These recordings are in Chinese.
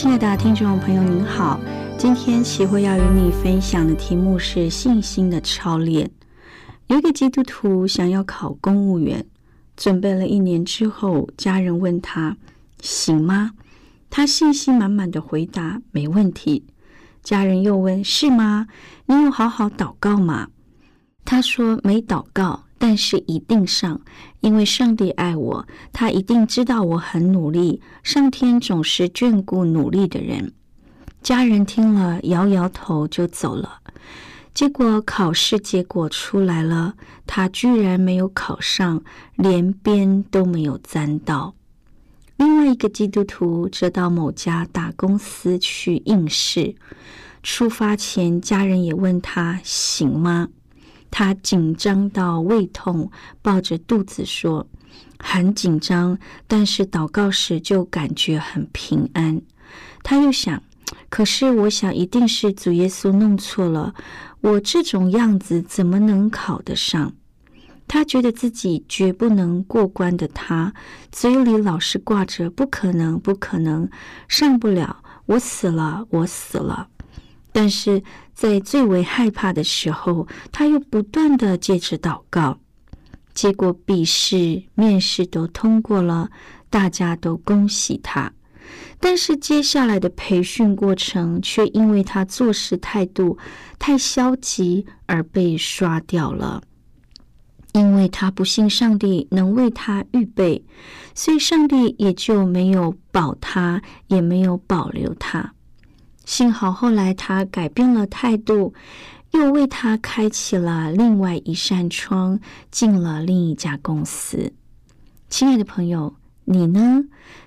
亲爱的听众朋友，您好，今天齐慧要与你分享的题目是信心的操练。有一个基督徒想要考公务员，准备了一年之后，家人问他行吗？他信心满满的回答没问题。家人又问是吗？你有好好祷告吗？他说没祷告，但是一定上，因为上帝爱我，他一定知道我很努力，上天总是眷顾努力的人。家人听了摇摇头就走了。结果考试结果出来了，他居然没有考上，连边都没有沾到。另外一个基督徒则到某家大公司去应试，出发前家人也问他行吗？他紧张到胃痛，抱着肚子说很紧张，但是祷告时就感觉很平安。他又想，可是我想一定是主耶稣弄错了。我这种样子怎么能考得上？他觉得自己绝不能过关的，他嘴里老是挂着“不可能，不可能，上不了，我死了，我死了”。但是在最为害怕的时候，他又不断的借此祷告。结果笔试、面试都通过了，大家都恭喜他。但是接下来的培训过程却因为他做事态度太消极而被刷掉了，因为他不信上帝能为他预备，所以上帝也就没有保他，也没有保留他。幸好后来他改变了态度，又为他开启了另外一扇窗，进了另一家公司。亲爱的朋友。你呢？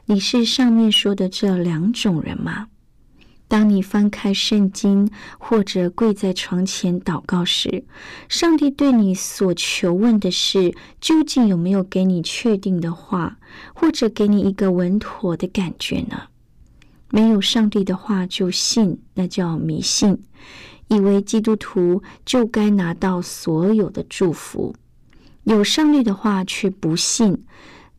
你是上面说的这两种人吗？当你翻开圣经或者跪在床前祷告时，上帝对你所求问的事，究竟有没有给你确定的话，或者给你一个稳妥的感觉呢？没有上帝的话就信，那叫迷信，以为基督徒就该拿到所有的祝福；有上帝的话却不信。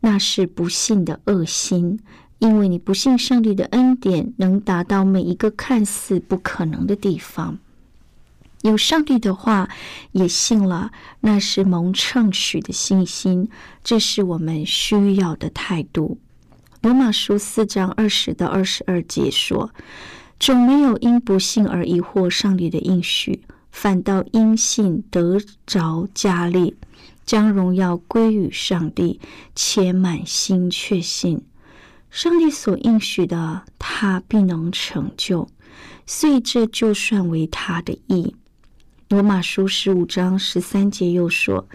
那是不信的恶心，因为你不信上帝的恩典能达到每一个看似不可能的地方。有上帝的话也信了，那是蒙称许的信心，这是我们需要的态度。罗马书四章二十到二十二节说：“总没有因不信而疑惑上帝的应许，反倒因信得着加力。”将荣耀归于上帝，且满心确信上帝所应许的，他必能成就，所以这就算为他的意。罗马书十五章十三节又说：“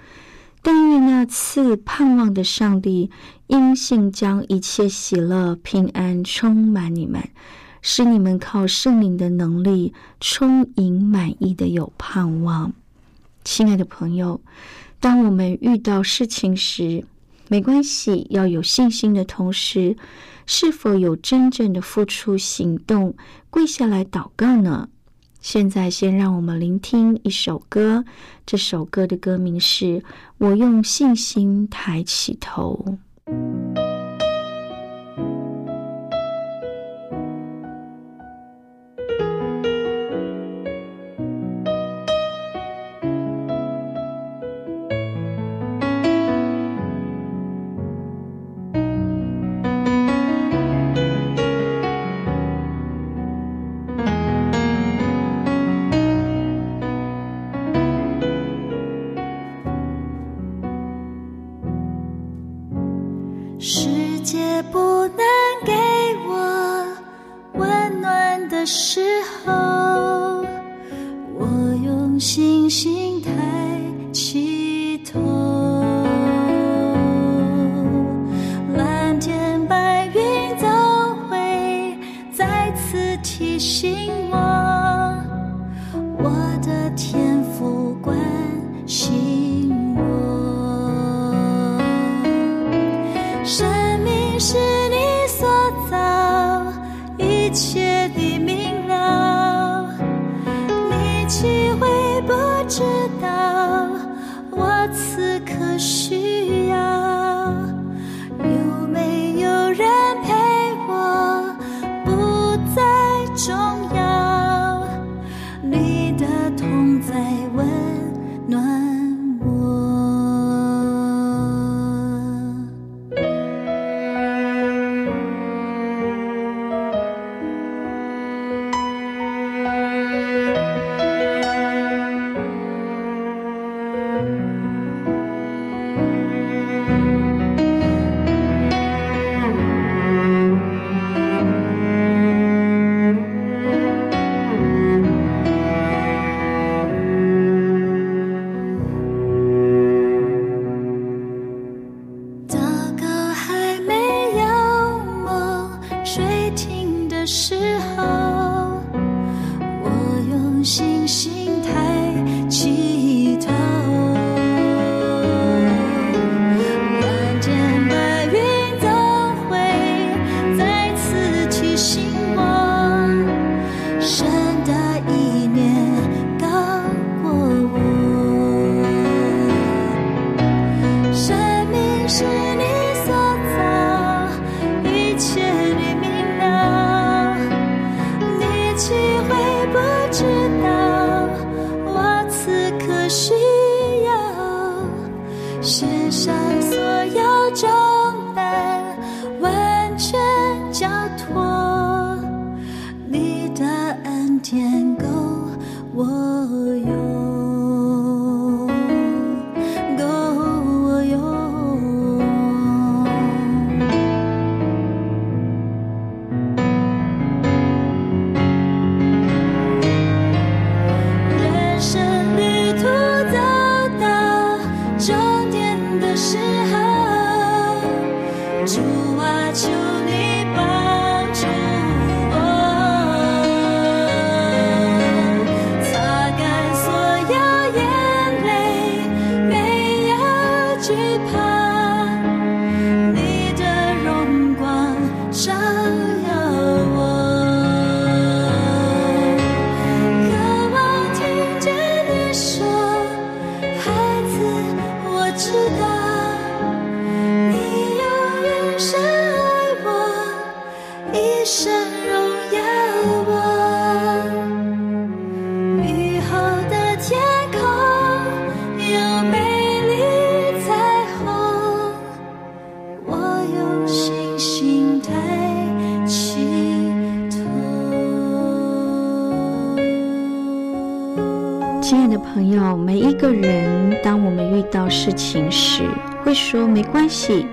但愿那次盼望的上帝，因信将一切喜乐平安充满你们，使你们靠圣灵的能力充盈满意的有盼望。”亲爱的朋友。当我们遇到事情时，没关系，要有信心的同时，是否有真正的付出行动，跪下来祷告呢？现在，先让我们聆听一首歌。这首歌的歌名是《我用信心抬起头》。命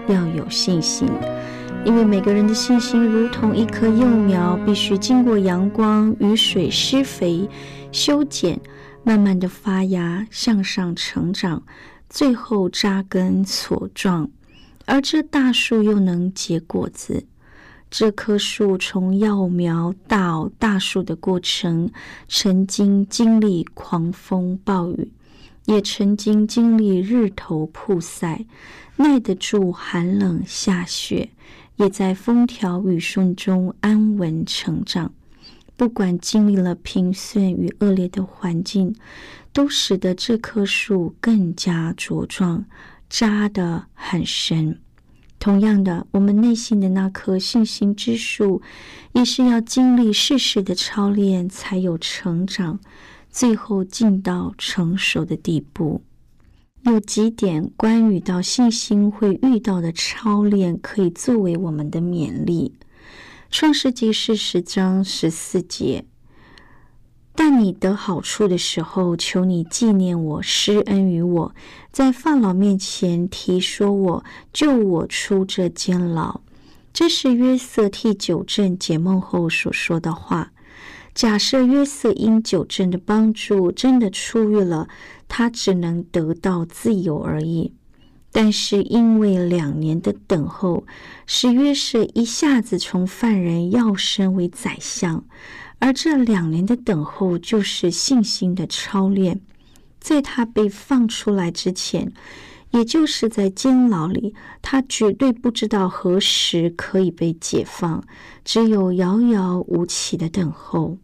要有信心，因为每个人的信心如同一棵幼苗，必须经过阳光、雨水、施肥、修剪，慢慢的发芽，向上成长，最后扎根茁壮，而这大树又能结果子。这棵树从幼苗到大树的过程，曾经经历狂风暴雨，也曾经经历日头曝晒，耐得住寒冷下雪，也在风调雨顺中安稳成长。不管经历了平顺与恶劣的环境，都使得这棵树更加茁壮，扎得很深。同样的，我们内心的那棵信心之树，也是要经历世事的操练，才有成长，最后进到成熟的地步。有几点关于到信心会遇到的操练，可以作为我们的勉励。创世纪是十章十四节，但你得好处的时候，求你纪念我，施恩于我，在法老面前提说我，救我出这监牢。这是约瑟替九正解梦后所说的话。假设约瑟因九正的帮助真的出狱了，他只能得到自由而已。但是因为两年的等候，使约瑟一下子从犯人要升为宰相。而这两年的等候，就是信心的操练。在他被放出来之前，也就是在监牢里，他绝对不知道何时可以被解放，只有遥遥无期的等候。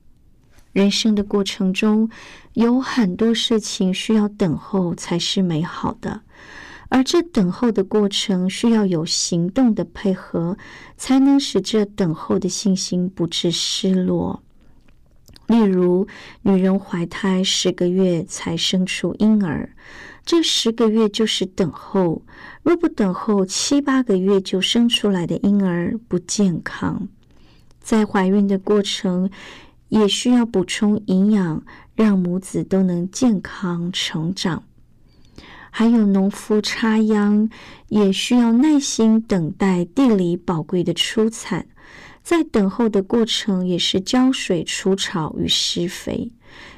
人生的过程中，有很多事情需要等候才是美好的，而这等候的过程需要有行动的配合，才能使这等候的信心不致失落。例如，女人怀胎十个月才生出婴儿，这十个月就是等候。若不等候，七八个月就生出来的婴儿不健康。在怀孕的过程，也需要补充营养，让母子都能健康成长。还有农夫插秧，也需要耐心等待地里宝贵的出产。在等候的过程，也是浇水、除草与施肥。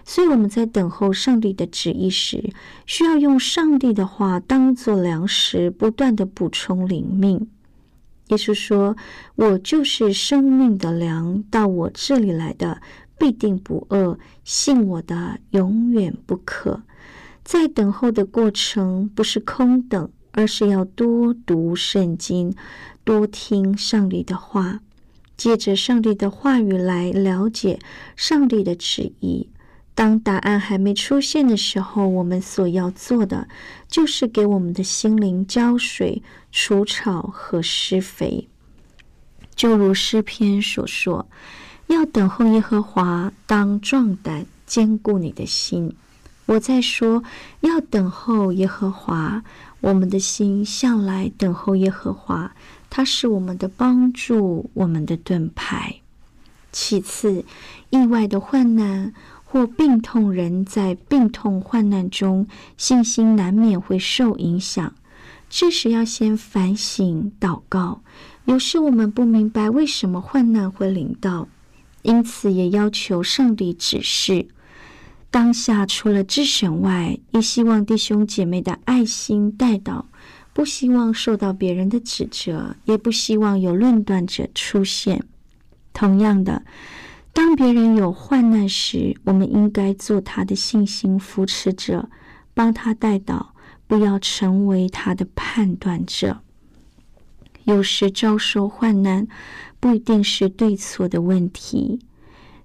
所以我们在等候上帝的旨意时，需要用上帝的话当做粮食，不断的补充灵命。耶稣说：“我就是生命的粮，到我这里来的必定不饿，信我的永远不渴。”在等候的过程，不是空等，而是要多读圣经，多听上帝的话。借着上帝的话语来了解上帝的旨意。当答案还没出现的时候，我们所要做的就是给我们的心灵浇水、除草和施肥。就如诗篇所说：“要等候耶和华，当壮胆，坚固你的心。”我在说，要等候耶和华，我们的心向来等候耶和华。它是我们的帮助，我们的盾牌。其次，意外的患难或病痛，人在病痛患难中，信心难免会受影响。这时要先反省祷告。有时我们不明白为什么患难会临到，因此也要求上帝指示。当下除了知审外，也希望弟兄姐妹的爱心带导。不希望受到别人的指责，也不希望有论断者出现。同样的，当别人有患难时，我们应该做他的信心扶持者，帮他带导，不要成为他的判断者。有时遭受患难，不一定是对错的问题，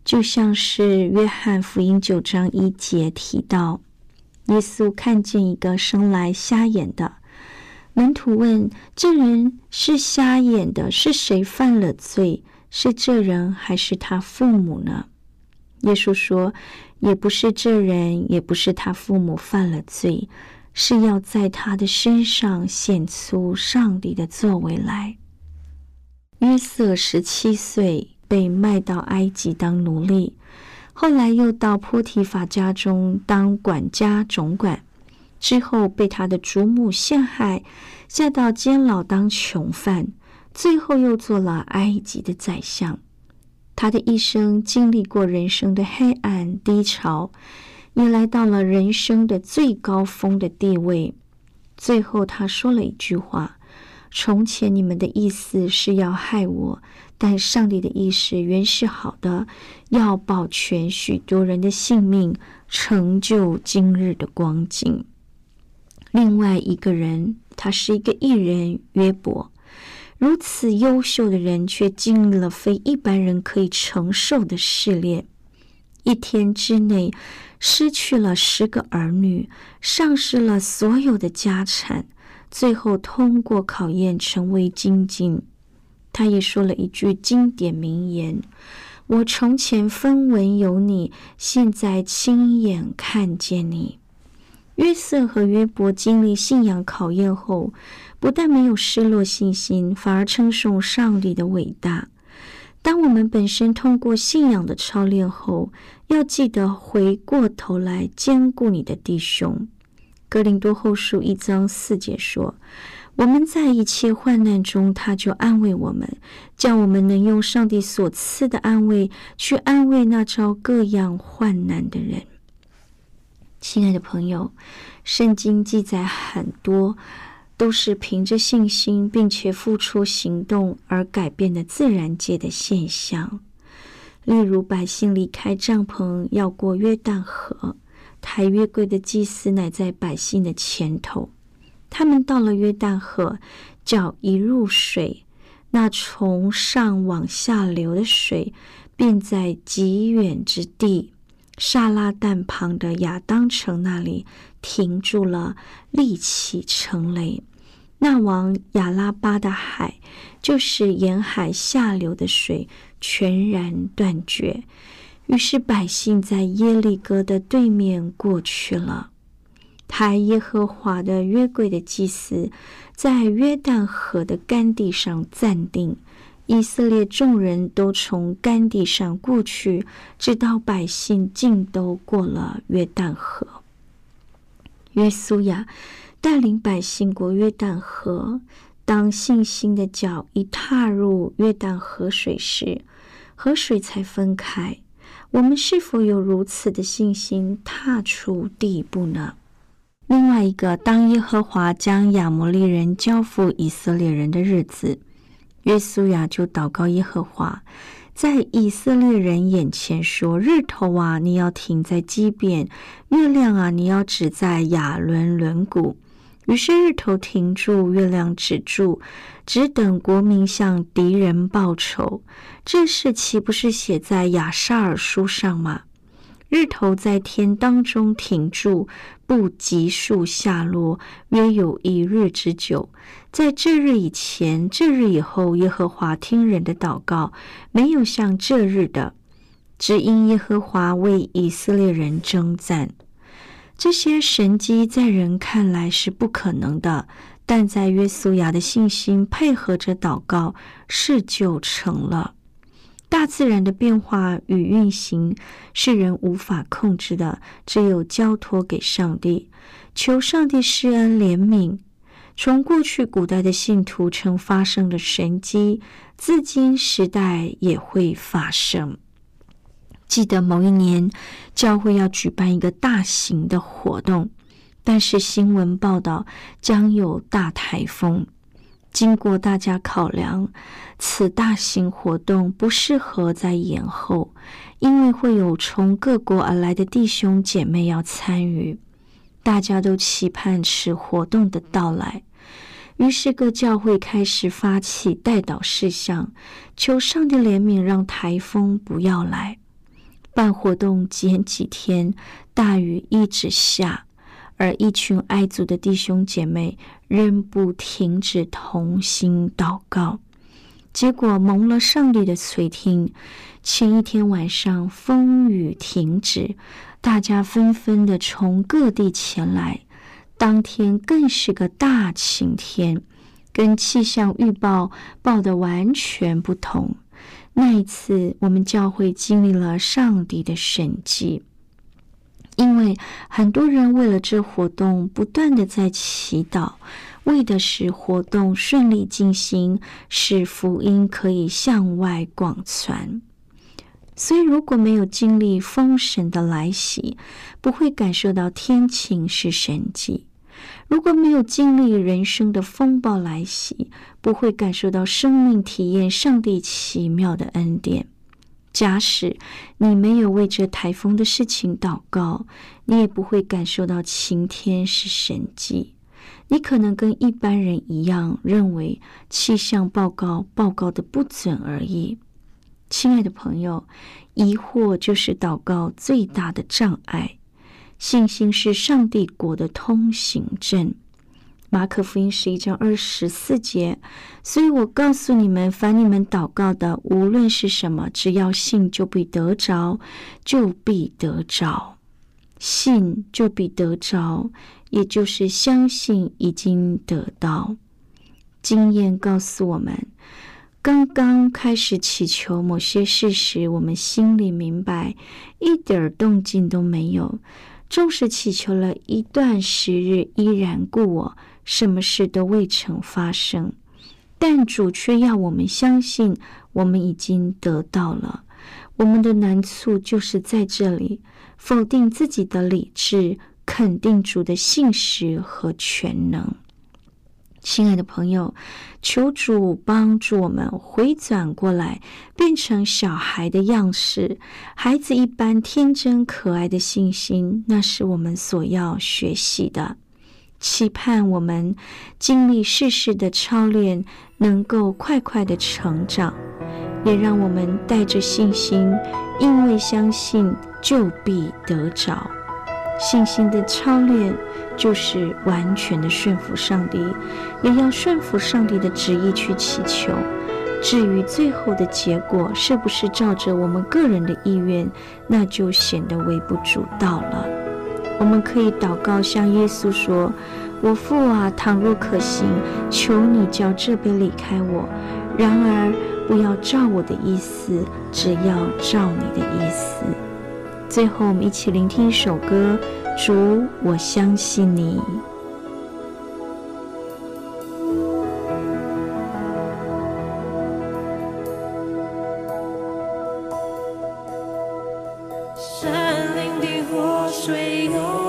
就像是约翰福音九章一节提到，耶稣看见一个生来瞎眼的。门徒问：“这人是瞎眼的，是谁犯了罪？是这人还是他父母呢？”耶稣说：“也不是这人，也不是他父母犯了罪，是要在他的身上显出上帝的作为来。”约瑟十七岁被卖到埃及当奴隶，后来又到波提法家中当管家总管。之后被他的祖母陷害，下到监牢当囚犯，最后又做了埃及的宰相。他的一生经历过人生的黑暗低潮，也来到了人生的最高峰的地位。最后他说了一句话：“从前你们的意思是要害我，但上帝的意思原是好的，要保全许多人的性命，成就今日的光景。”另外一个人，他是一个艺人约伯，如此优秀的人，却经历了非一般人可以承受的试炼。一天之内，失去了十个儿女，丧失了所有的家产，最后通过考验，成为精进。他也说了一句经典名言：“我从前分文有你，现在亲眼看见你。”约瑟和约伯经历信仰考验后，不但没有失落信心，反而称颂上帝的伟大。当我们本身通过信仰的操练后，要记得回过头来兼顾你的弟兄。格林多后书一章四节说：“我们在一切患难中，他就安慰我们，叫我们能用上帝所赐的安慰去安慰那遭各样患难的人。”亲爱的朋友，圣经记载很多都是凭着信心并且付出行动而改变的自然界的现象，例如百姓离开帐篷要过约旦河，抬约柜的祭司乃在百姓的前头。他们到了约旦河，脚一入水，那从上往下流的水便在极远之地。沙拉旦旁的亚当城那里停住了，立起成雷。那往亚拉巴的海，就是沿海下流的水，全然断绝。于是百姓在耶利哥的对面过去了。抬耶和华的约柜的祭司，在约旦河的干地上暂定。以色列众人都从干地上过去，直到百姓尽都过了约旦河。约书亚带领百姓过约旦河，当信心的脚一踏入约旦河水时，河水才分开。我们是否有如此的信心，踏出第一步呢？另外一个，当耶和华将亚摩利人交付以色列人的日子。约书亚就祷告耶和华，在以色列人眼前说：“日头啊，你要停在基变；月亮啊，你要止在亚伦轮毂。”于是日头停住，月亮止住，只等国民向敌人报仇。这事岂不是写在亚沙尔书上吗？日头在天当中停住，不急速下落，约有一日之久。在这日以前，这日以后，耶和华听人的祷告，没有像这日的，只因耶和华为以色列人征战。这些神迹在人看来是不可能的，但在约书亚的信心配合着祷告，事就成了。大自然的变化与运行是人无法控制的，只有交托给上帝，求上帝施恩怜悯。从过去古代的信徒曾发生的神迹，至今时代也会发生。记得某一年，教会要举办一个大型的活动，但是新闻报道将有大台风。经过大家考量，此大型活动不适合再延后，因为会有从各国而来的弟兄姐妹要参与，大家都期盼此活动的到来。于是各教会开始发起代祷事项，求上帝怜悯，让台风不要来。办活动前几天，大雨一直下。而一群爱族的弟兄姐妹仍不停止同心祷告，结果蒙了上帝的垂听。前一天晚上风雨停止，大家纷纷的从各地前来。当天更是个大晴天，跟气象预报报的完全不同。那一次，我们教会经历了上帝的神迹。因为很多人为了这活动不断的在祈祷，为的是活动顺利进行，使福音可以向外广传。所以，如果没有经历风神的来袭，不会感受到天晴是神迹；如果没有经历人生的风暴来袭，不会感受到生命体验上帝奇妙的恩典。假使你没有为这台风的事情祷告，你也不会感受到晴天是神迹。你可能跟一般人一样，认为气象报告报告的不准而已。亲爱的朋友，疑惑就是祷告最大的障碍。信心是上帝国的通行证。马可福音十一章二十四节，所以我告诉你们，凡你们祷告的，无论是什么，只要信，就必得着，就必得着。信就必得着，也就是相信已经得到。经验告诉我们，刚刚开始祈求某些事时，我们心里明白，一点动静都没有。纵使祈求了一段时日，依然故我，什么事都未曾发生。但主却要我们相信，我们已经得到了。我们的难处就是在这里，否定自己的理智，肯定主的信实和全能。亲爱的朋友，求主帮助我们回转过来，变成小孩的样式，孩子一般天真可爱的信心，那是我们所要学习的。期盼我们经历世事的操练，能够快快的成长，也让我们带着信心，因为相信就必得着。信心的操练就是完全的顺服上帝，也要顺服上帝的旨意去祈求。至于最后的结果是不是照着我们个人的意愿，那就显得微不足道了。我们可以祷告，向耶稣说：“我父啊，倘若可行，求你叫这杯离开我；然而不要照我的意思，只要照你的意思。”最后，我们一起聆听一首歌，《主，我相信你》。山林的火，水有。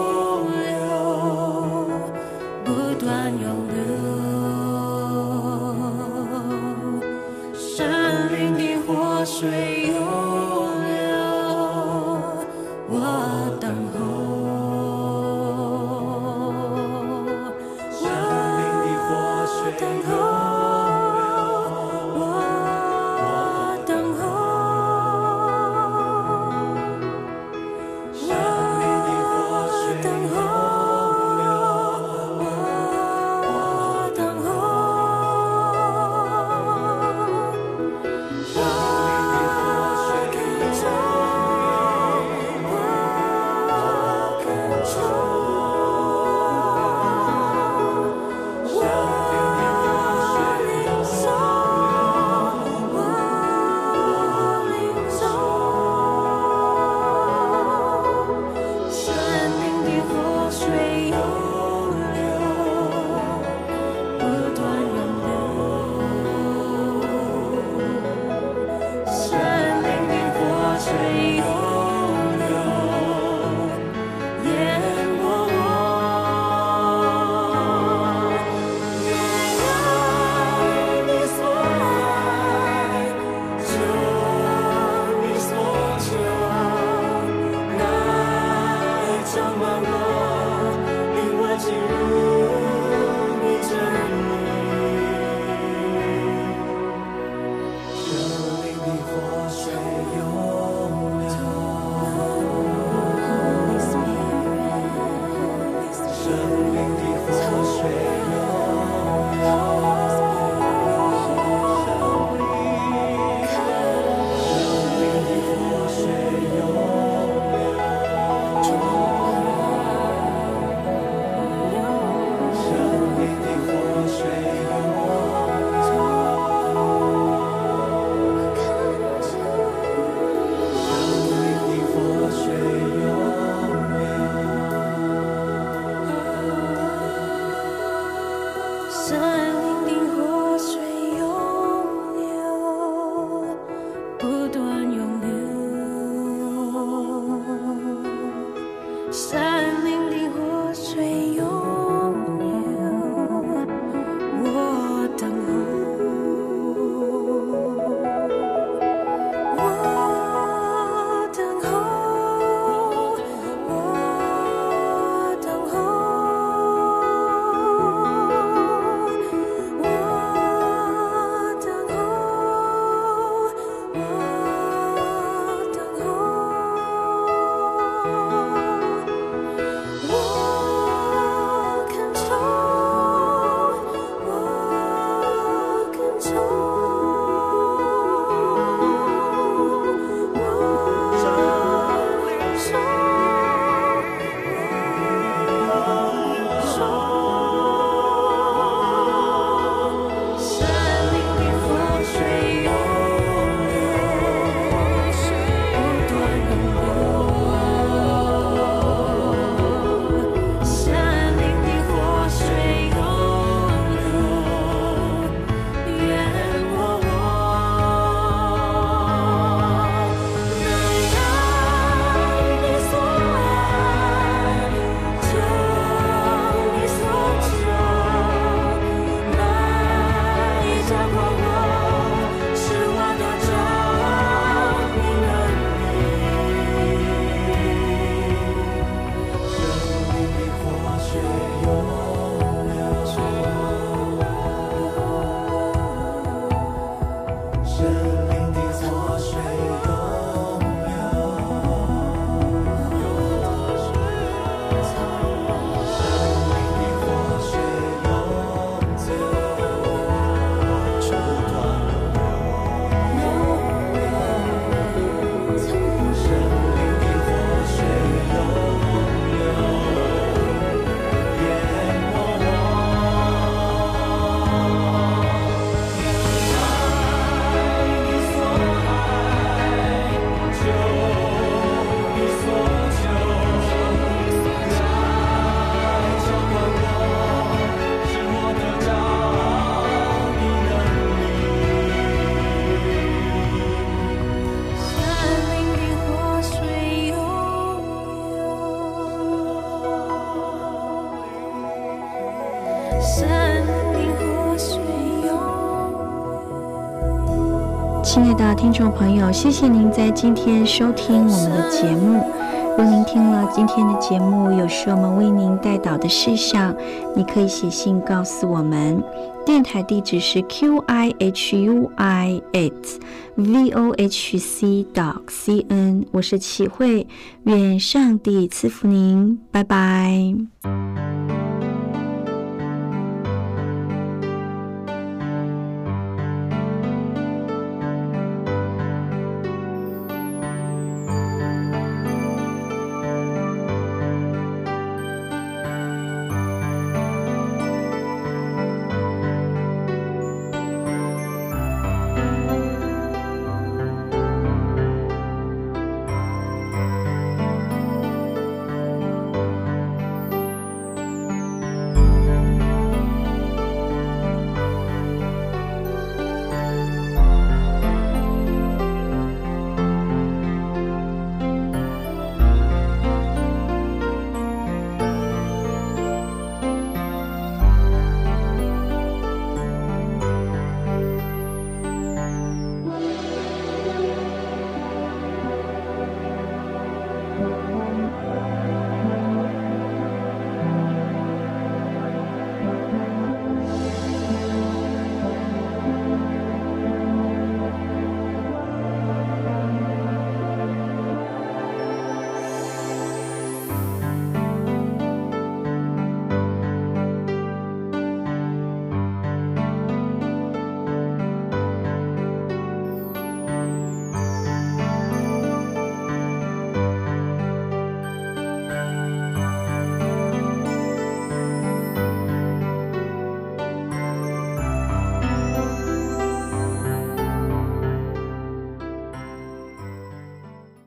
听众朋友，谢谢您在今天收听我们的节目。若您听了今天的节目，有需要我们为您带导的事项，你可以写信告诉我们。电台地址是 q i h u i at v o h c dot c n。我是启慧，愿上帝赐福您，拜拜。